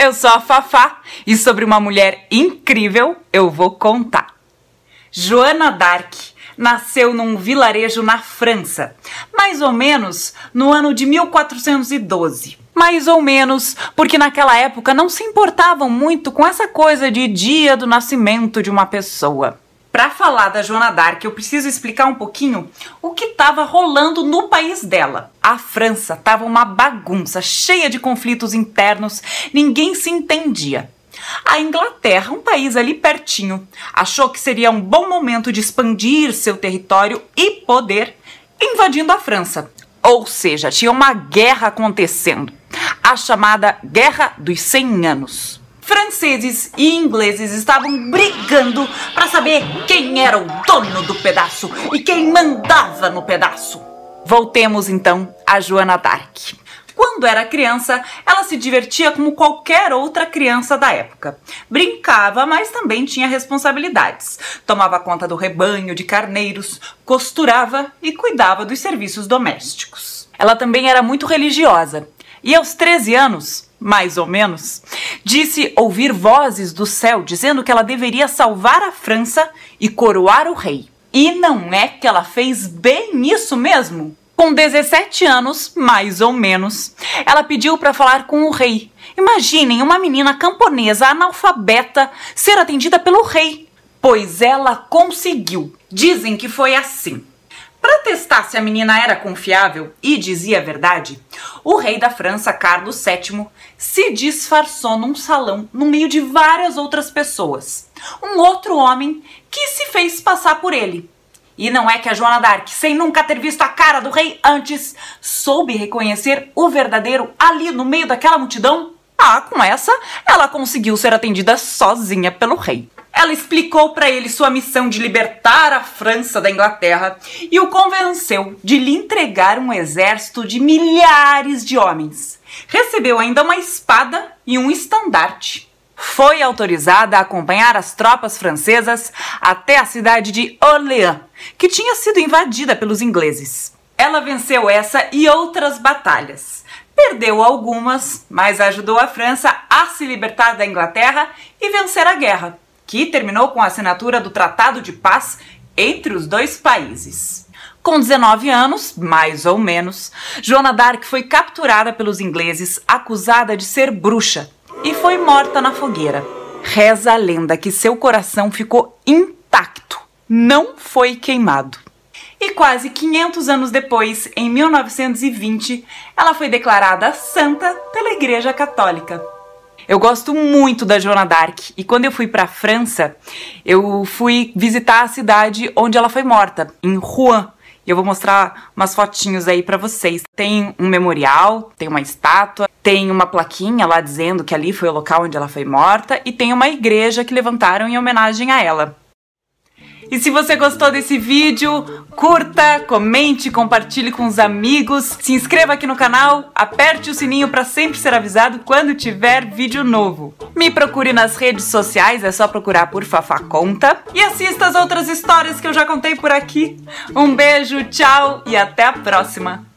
eu sou a Fafá e sobre uma mulher incrível eu vou contar. Joana d'Arc nasceu num vilarejo na França, mais ou menos no ano de 1412. Mais ou menos, porque naquela época não se importavam muito com essa coisa de dia do nascimento de uma pessoa. Para falar da Joana d'Arc, eu preciso explicar um pouquinho o que estava rolando no país dela. A França estava uma bagunça, cheia de conflitos internos, ninguém se entendia. A Inglaterra, um país ali pertinho, achou que seria um bom momento de expandir seu território e poder invadindo a França. Ou seja, tinha uma guerra acontecendo, a chamada Guerra dos 100 Anos franceses e ingleses estavam brigando para saber quem era o dono do pedaço e quem mandava no pedaço. Voltemos então a Joana d'Arc. Quando era criança, ela se divertia como qualquer outra criança da época. Brincava, mas também tinha responsabilidades. Tomava conta do rebanho de carneiros, costurava e cuidava dos serviços domésticos. Ela também era muito religiosa e aos 13 anos, mais ou menos, disse ouvir vozes do céu dizendo que ela deveria salvar a França e coroar o rei. E não é que ela fez bem isso mesmo? Com 17 anos, mais ou menos, ela pediu para falar com o rei. Imaginem uma menina camponesa analfabeta ser atendida pelo rei. Pois ela conseguiu. Dizem que foi assim. Para testar se a menina era confiável e dizia a verdade, o rei da França, Carlos VII, se disfarçou num salão no meio de várias outras pessoas. Um outro homem que se fez passar por ele. E não é que a Joana d'Arc, sem nunca ter visto a cara do rei antes, soube reconhecer o verdadeiro ali no meio daquela multidão? Ah, com essa, ela conseguiu ser atendida sozinha pelo rei. Ela explicou para ele sua missão de libertar a França da Inglaterra e o convenceu de lhe entregar um exército de milhares de homens. Recebeu ainda uma espada e um estandarte. Foi autorizada a acompanhar as tropas francesas até a cidade de Orléans, que tinha sido invadida pelos ingleses. Ela venceu essa e outras batalhas. Perdeu algumas, mas ajudou a França a se libertar da Inglaterra e vencer a guerra que terminou com a assinatura do Tratado de Paz entre os dois países. Com 19 anos, mais ou menos, Joana d'Arc foi capturada pelos ingleses, acusada de ser bruxa, e foi morta na fogueira. Reza a lenda que seu coração ficou intacto, não foi queimado. E quase 500 anos depois, em 1920, ela foi declarada santa pela Igreja Católica. Eu gosto muito da Joana d'Arc e quando eu fui para França, eu fui visitar a cidade onde ela foi morta, em Rouen. Eu vou mostrar umas fotinhos aí para vocês. Tem um memorial, tem uma estátua, tem uma plaquinha lá dizendo que ali foi o local onde ela foi morta e tem uma igreja que levantaram em homenagem a ela. E se você gostou desse vídeo, curta, comente, compartilhe com os amigos, se inscreva aqui no canal, aperte o sininho para sempre ser avisado quando tiver vídeo novo. Me procure nas redes sociais, é só procurar por Fafá Conta e assista as outras histórias que eu já contei por aqui. Um beijo, tchau e até a próxima!